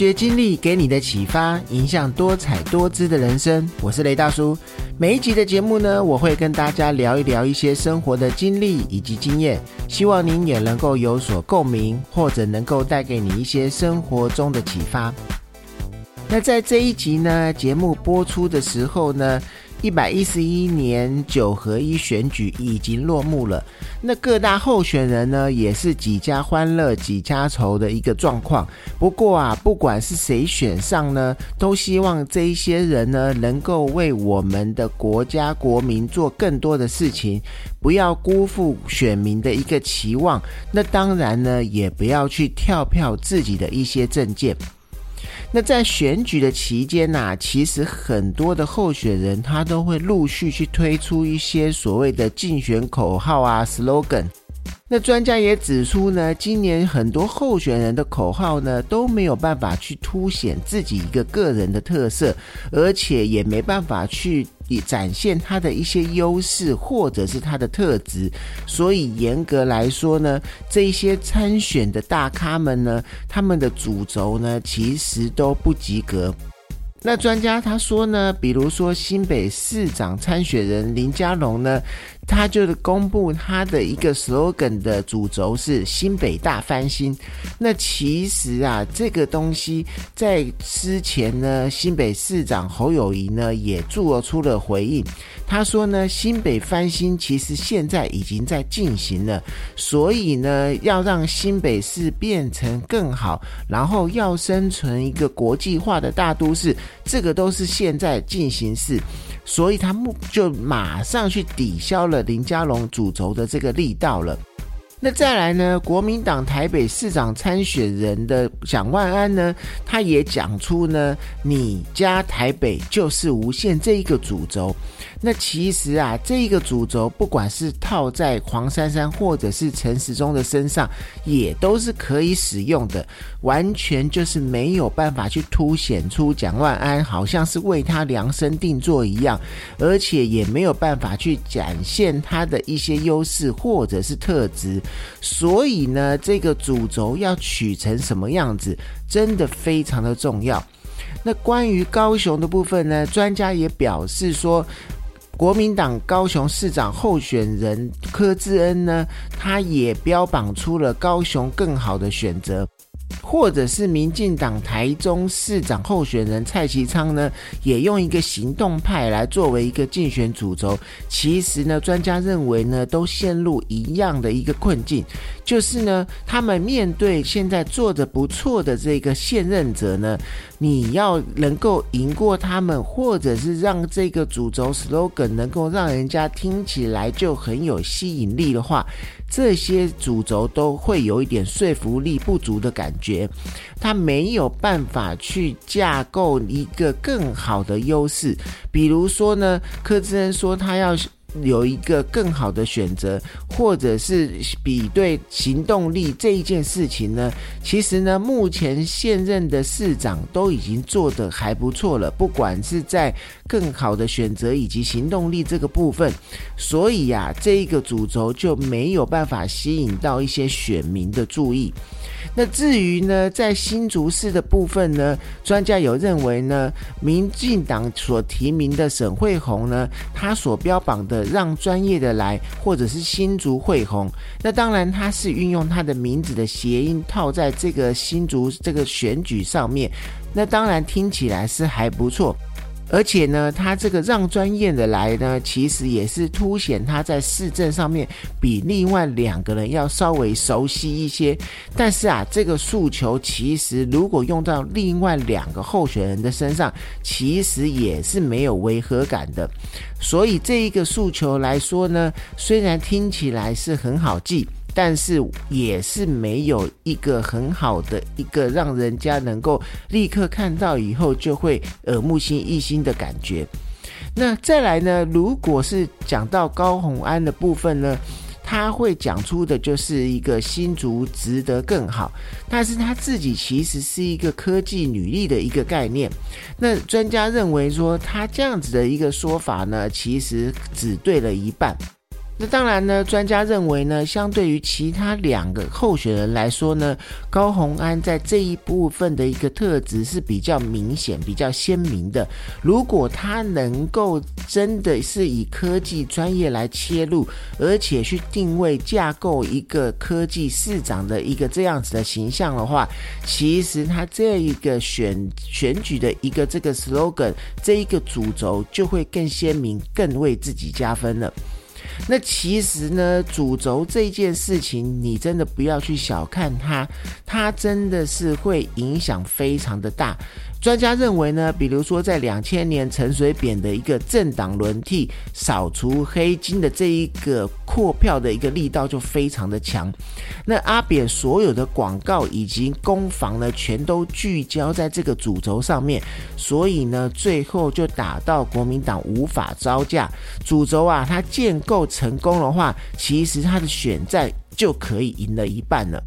学经历给你的启发，影响多彩多姿的人生。我是雷大叔。每一集的节目呢，我会跟大家聊一聊一些生活的经历以及经验，希望您也能够有所共鸣，或者能够带给你一些生活中的启发。那在这一集呢，节目播出的时候呢。一百一十一年九合一选举已经落幕了，那各大候选人呢，也是几家欢乐几家愁的一个状况。不过啊，不管是谁选上呢，都希望这一些人呢，能够为我们的国家国民做更多的事情，不要辜负选民的一个期望。那当然呢，也不要去跳票自己的一些政见。那在选举的期间呐，其实很多的候选人他都会陆续去推出一些所谓的竞选口号啊，slogan。那专家也指出呢，今年很多候选人的口号呢都没有办法去凸显自己一个个人的特色，而且也没办法去。以展现他的一些优势或者是他的特质，所以严格来说呢，这些参选的大咖们呢，他们的主轴呢，其实都不及格。那专家他说呢，比如说新北市长参选人林佳龙呢。他就是公布他的一个 slogan 的主轴是新北大翻新。那其实啊，这个东西在之前呢，新北市长侯友谊呢也做出了回应。他说呢，新北翻新其实现在已经在进行了，所以呢，要让新北市变成更好，然后要生存一个国际化的大都市，这个都是现在进行式。所以他目就马上去抵消了林佳龙主轴的这个力道了。那再来呢？国民党台北市长参选人的蒋万安呢，他也讲出呢，你家台北就是无限这一个主轴。那其实啊，这一个主轴，不管是套在黄珊珊或者是陈时中的身上，也都是可以使用的。完全就是没有办法去凸显出蒋万安好像是为他量身定做一样，而且也没有办法去展现他的一些优势或者是特质。所以呢，这个主轴要取成什么样子，真的非常的重要。那关于高雄的部分呢，专家也表示说，国民党高雄市长候选人柯志恩呢，他也标榜出了高雄更好的选择。或者是民进党台中市长候选人蔡其昌呢，也用一个行动派来作为一个竞选主轴。其实呢，专家认为呢，都陷入一样的一个困境，就是呢，他们面对现在做的不错的这个现任者呢，你要能够赢过他们，或者是让这个主轴 slogan 能够让人家听起来就很有吸引力的话。这些主轴都会有一点说服力不足的感觉，觉他没有办法去架构一个更好的优势。比如说呢，柯志恩说他要。有一个更好的选择，或者是比对行动力这一件事情呢？其实呢，目前现任的市长都已经做得还不错了，不管是在更好的选择以及行动力这个部分，所以呀，这一个主轴就没有办法吸引到一些选民的注意。那至于呢，在新竹市的部分呢，专家有认为呢，民进党所提名的沈惠宏呢，他所标榜的让专业的来，或者是新竹汇红，那当然他是运用他的名字的谐音套在这个新竹这个选举上面，那当然听起来是还不错。而且呢，他这个让专业的来呢，其实也是凸显他在市政上面比另外两个人要稍微熟悉一些。但是啊，这个诉求其实如果用到另外两个候选人的身上，其实也是没有违和感的。所以这一个诉求来说呢，虽然听起来是很好记。但是也是没有一个很好的一个让人家能够立刻看到以后就会耳目新一新的感觉。那再来呢？如果是讲到高红安的部分呢，他会讲出的就是一个新竹值得更好，但是他自己其实是一个科技女力的一个概念。那专家认为说，他这样子的一个说法呢，其实只对了一半。那当然呢，专家认为呢，相对于其他两个候选人来说呢，高鸿安在这一部分的一个特质是比较明显、比较鲜明的。如果他能够真的是以科技专业来切入，而且去定位架构一个科技市长的一个这样子的形象的话，其实他这一个选选举的一个这个 slogan 这一个主轴就会更鲜明，更为自己加分了。那其实呢，主轴这件事情，你真的不要去小看它，它真的是会影响非常的大。专家认为呢，比如说在两千年陈水扁的一个政党轮替、扫除黑金的这一个扩票的一个力道就非常的强。那阿扁所有的广告以及攻防呢，全都聚焦在这个主轴上面，所以呢，最后就打到国民党无法招架。主轴啊，它建构成功的话，其实它的选战就可以赢了一半了。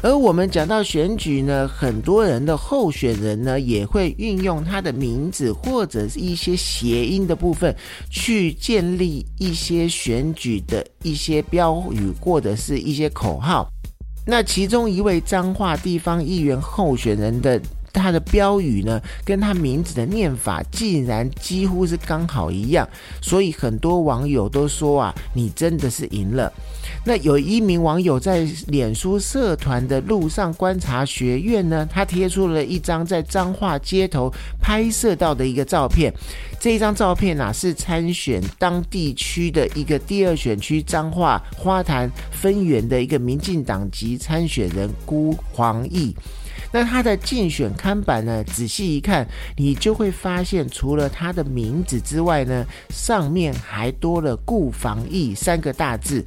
而我们讲到选举呢，很多人的候选人呢，也会运用他的名字或者是一些谐音的部分，去建立一些选举的一些标语或者是一些口号。那其中一位彰化地方议员候选人的。他的标语呢，跟他名字的念法竟然几乎是刚好一样，所以很多网友都说啊，你真的是赢了。那有一名网友在脸书社团的路上观察学院呢，他贴出了一张在彰化街头拍摄到的一个照片。这一张照片啊，是参选当地区的一个第二选区彰化花坛分园的一个民进党籍参选人辜黄义。那他的竞选刊板呢？仔细一看，你就会发现，除了他的名字之外呢，上面还多了“顾防疫”三个大字，“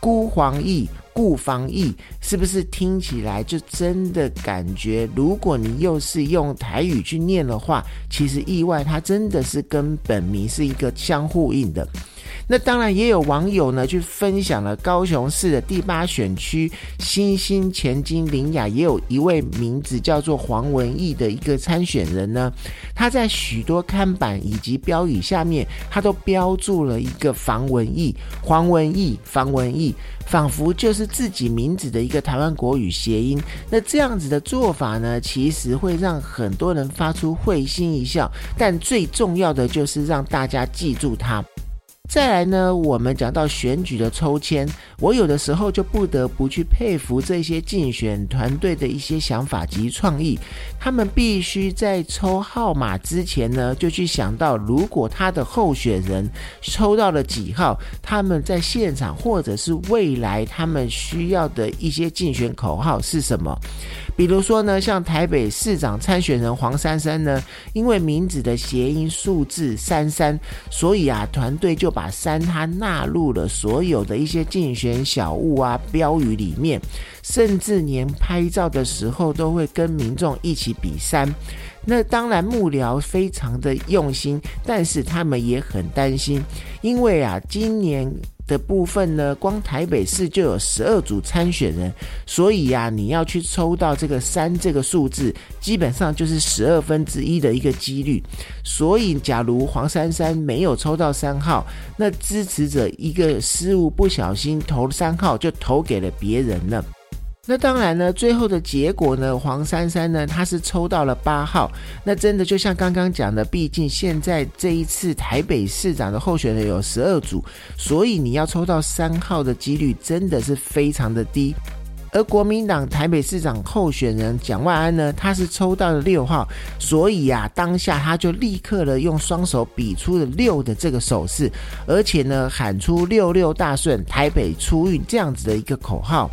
孤黄义”。顾防疫是不是听起来就真的感觉？如果你又是用台语去念的话，其实意外它真的是跟本名是一个相呼应的。那当然也有网友呢去分享了高雄市的第八选区新兴前金林雅，也有一位名字叫做黄文义的一个参选人呢，他在许多看板以及标语下面，他都标注了一个防文义、黄文义、防文义，仿佛就是自己名字的一个台湾国语谐音。那这样子的做法呢，其实会让很多人发出会心一笑，但最重要的就是让大家记住他。再来呢，我们讲到选举的抽签，我有的时候就不得不去佩服这些竞选团队的一些想法及创意。他们必须在抽号码之前呢，就去想到，如果他的候选人抽到了几号，他们在现场或者是未来他们需要的一些竞选口号是什么。比如说呢，像台北市长参选人黄珊珊呢，因为名字的谐音数字三三，所以啊，团队就把三他纳入了所有的一些竞选小物啊标语里面，甚至连拍照的时候都会跟民众一起比三。那当然幕僚非常的用心，但是他们也很担心，因为啊，今年。的部分呢，光台北市就有十二组参选人，所以呀，你要去抽到这个三这个数字，基本上就是十二分之一的一个几率。所以，假如黄珊珊没有抽到三号，那支持者一个失误，不小心投三号就投给了别人了。那当然呢，最后的结果呢，黄珊珊呢，她是抽到了八号。那真的就像刚刚讲的，毕竟现在这一次台北市长的候选人有十二组，所以你要抽到三号的几率真的是非常的低。而国民党台北市长候选人蒋万安呢，他是抽到了六号，所以啊，当下他就立刻的用双手比出了六的这个手势，而且呢，喊出六六大顺，台北出运这样子的一个口号。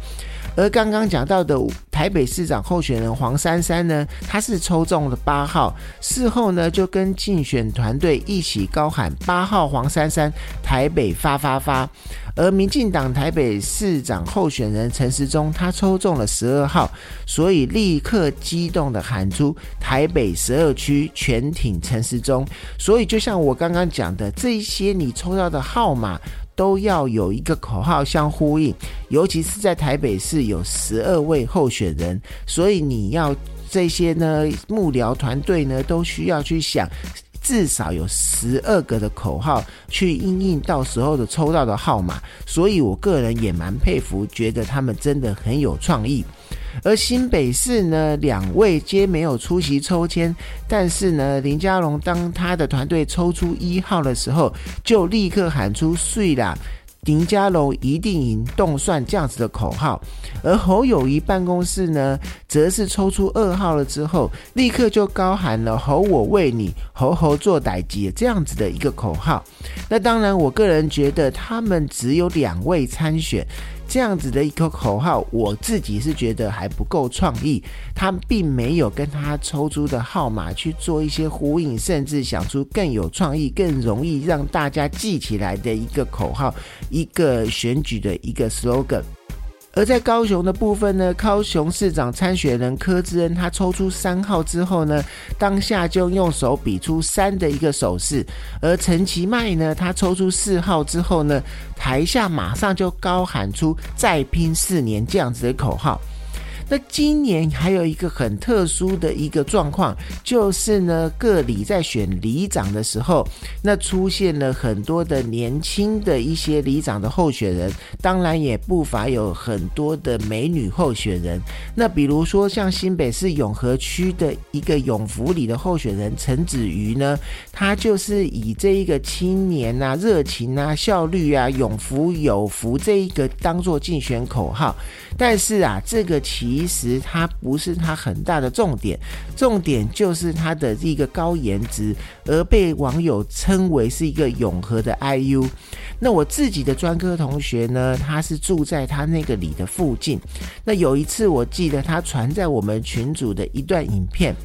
而刚刚讲到的台北市长候选人黄珊珊呢，她是抽中了八号，事后呢就跟竞选团队一起高喊八号黄珊珊，台北发发发。而民进党台北市长候选人陈时中，他抽中了十二号，所以立刻激动的喊出台北十二区全挺陈时中。所以就像我刚刚讲的，这些你抽到的号码。都要有一个口号相呼应，尤其是在台北市有十二位候选人，所以你要这些呢幕僚团队呢都需要去想至少有十二个的口号去应应到时候的抽到的号码，所以我个人也蛮佩服，觉得他们真的很有创意。而新北市呢，两位皆没有出席抽签，但是呢，林佳龙当他的团队抽出一号的时候，就立刻喊出“碎啦”。林家龙一定赢，动算这样子的口号，而侯友谊办公室呢，则是抽出二号了之后，立刻就高喊了“侯我为你，侯侯做歹机”这样子的一个口号。那当然，我个人觉得他们只有两位参选。这样子的一个口号，我自己是觉得还不够创意。他并没有跟他抽出的号码去做一些呼应，甚至想出更有创意、更容易让大家记起来的一个口号，一个选举的一个 slogan。而在高雄的部分呢，高雄市长参选人柯志恩，他抽出三号之后呢，当下就用手比出三的一个手势；而陈其迈呢，他抽出四号之后呢，台下马上就高喊出“再拼四年”这样子的口号。那今年还有一个很特殊的一个状况，就是呢，各里在选里长的时候，那出现了很多的年轻的一些里长的候选人，当然也不乏有很多的美女候选人。那比如说像新北市永和区的一个永福里的候选人陈子瑜呢，他就是以这一个青年啊、热情啊、效率啊、永福有福这一个当做竞选口号。但是啊，这个其其实它不是它很大的重点，重点就是它的一个高颜值，而被网友称为是一个永和的 IU。那我自己的专科同学呢，他是住在他那个里的附近。那有一次，我记得他传在我们群组的一段影片。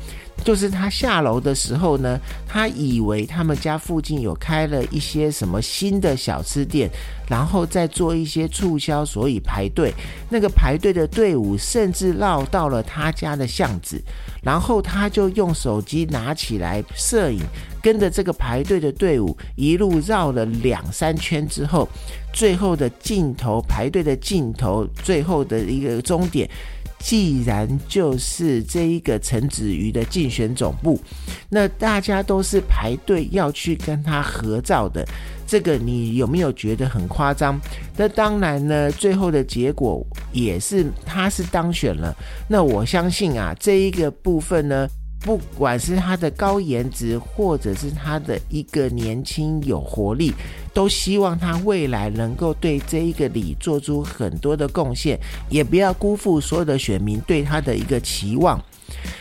就是他下楼的时候呢，他以为他们家附近有开了一些什么新的小吃店，然后再做一些促销，所以排队。那个排队的队伍甚至绕到了他家的巷子，然后他就用手机拿起来摄影，跟着这个排队的队伍一路绕了两三圈之后，最后的镜头排队的镜头，最后的一个终点。既然就是这一个陈子瑜的竞选总部，那大家都是排队要去跟他合照的，这个你有没有觉得很夸张？那当然呢，最后的结果也是他是当选了。那我相信啊，这一个部分呢。不管是他的高颜值，或者是他的一个年轻有活力，都希望他未来能够对这一个里做出很多的贡献，也不要辜负所有的选民对他的一个期望。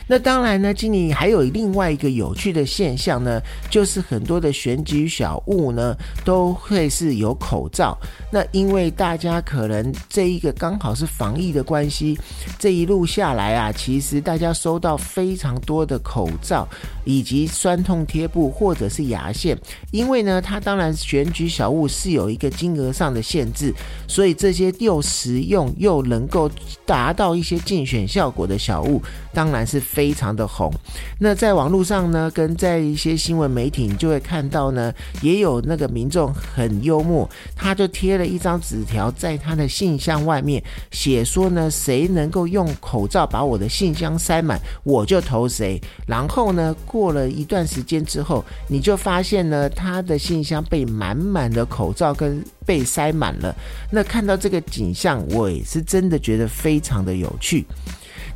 那当然呢，今年还有另外一个有趣的现象呢，就是很多的选举小物呢都会是有口罩。那因为大家可能这一个刚好是防疫的关系，这一路下来啊，其实大家收到非常多的口罩以及酸痛贴布或者是牙线。因为呢，它当然选举小物是有一个金额上的限制，所以这些又实用又能够达到一些竞选效果的小物，当然。是非常的红，那在网络上呢，跟在一些新闻媒体，你就会看到呢，也有那个民众很幽默，他就贴了一张纸条在他的信箱外面，写说呢，谁能够用口罩把我的信箱塞满，我就投谁。然后呢，过了一段时间之后，你就发现呢，他的信箱被满满的口罩跟被塞满了。那看到这个景象，我也是真的觉得非常的有趣。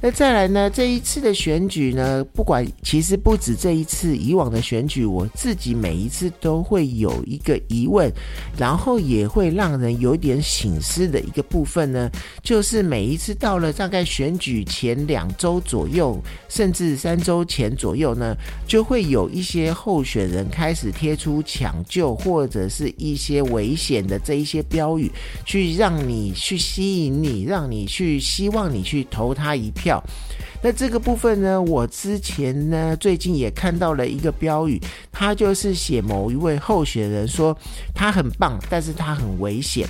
那再来呢？这一次的选举呢，不管其实不止这一次，以往的选举，我自己每一次都会有一个疑问，然后也会让人有点醒思的一个部分呢，就是每一次到了大概选举前两周左右，甚至三周前左右呢，就会有一些候选人开始贴出抢救或者是一些危险的这一些标语，去让你去吸引你，让你去希望你去投他一票。那这个部分呢，我之前呢最近也看到了一个标语，他就是写某一位候选人说他很棒，但是他很危险。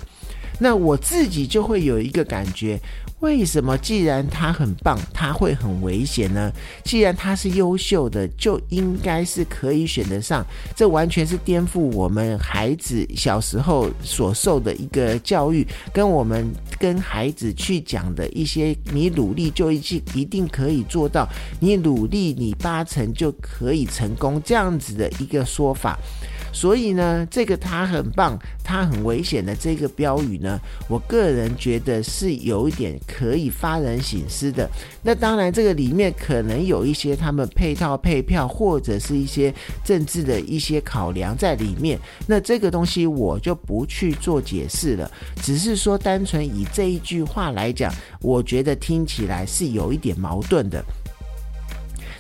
那我自己就会有一个感觉。为什么既然他很棒，他会很危险呢？既然他是优秀的，就应该是可以选得上。这完全是颠覆我们孩子小时候所受的一个教育，跟我们跟孩子去讲的一些“你努力就一定一定可以做到，你努力你八成就可以成功”这样子的一个说法。所以呢，这个他很棒，他很危险的这个标语呢，我个人觉得是有一点可以发人省思的。那当然，这个里面可能有一些他们配套配票或者是一些政治的一些考量在里面。那这个东西我就不去做解释了，只是说单纯以这一句话来讲，我觉得听起来是有一点矛盾的。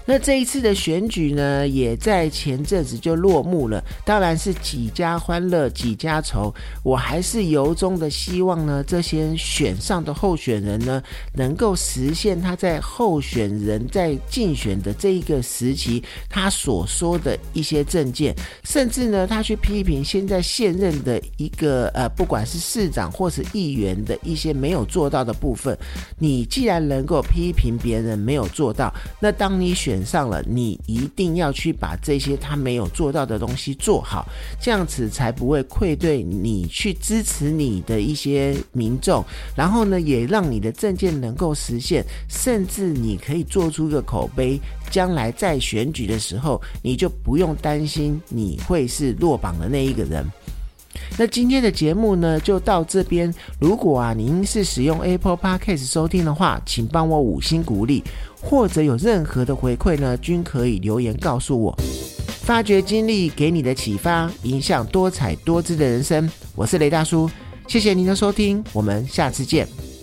那这一次的选举呢，也在前阵子就落幕了。当然是几家欢乐几家愁。我还是由衷的希望呢，这些选上的候选人呢，能够实现他在候选人在竞选的这一个时期，他所说的一些政见，甚至呢，他去批评现在现任的一个呃，不管是市长或是议员的一些没有做到的部分。你既然能够批评别人没有做到，那当你选选上了，你一定要去把这些他没有做到的东西做好，这样子才不会愧对你去支持你的一些民众。然后呢，也让你的证件能够实现，甚至你可以做出一个口碑，将来在选举的时候，你就不用担心你会是落榜的那一个人。那今天的节目呢，就到这边。如果啊，您是使用 Apple Podcast 收听的话，请帮我五星鼓励，或者有任何的回馈呢，均可以留言告诉我。发掘经历给你的启发，影响多彩多姿的人生。我是雷大叔，谢谢您的收听，我们下次见。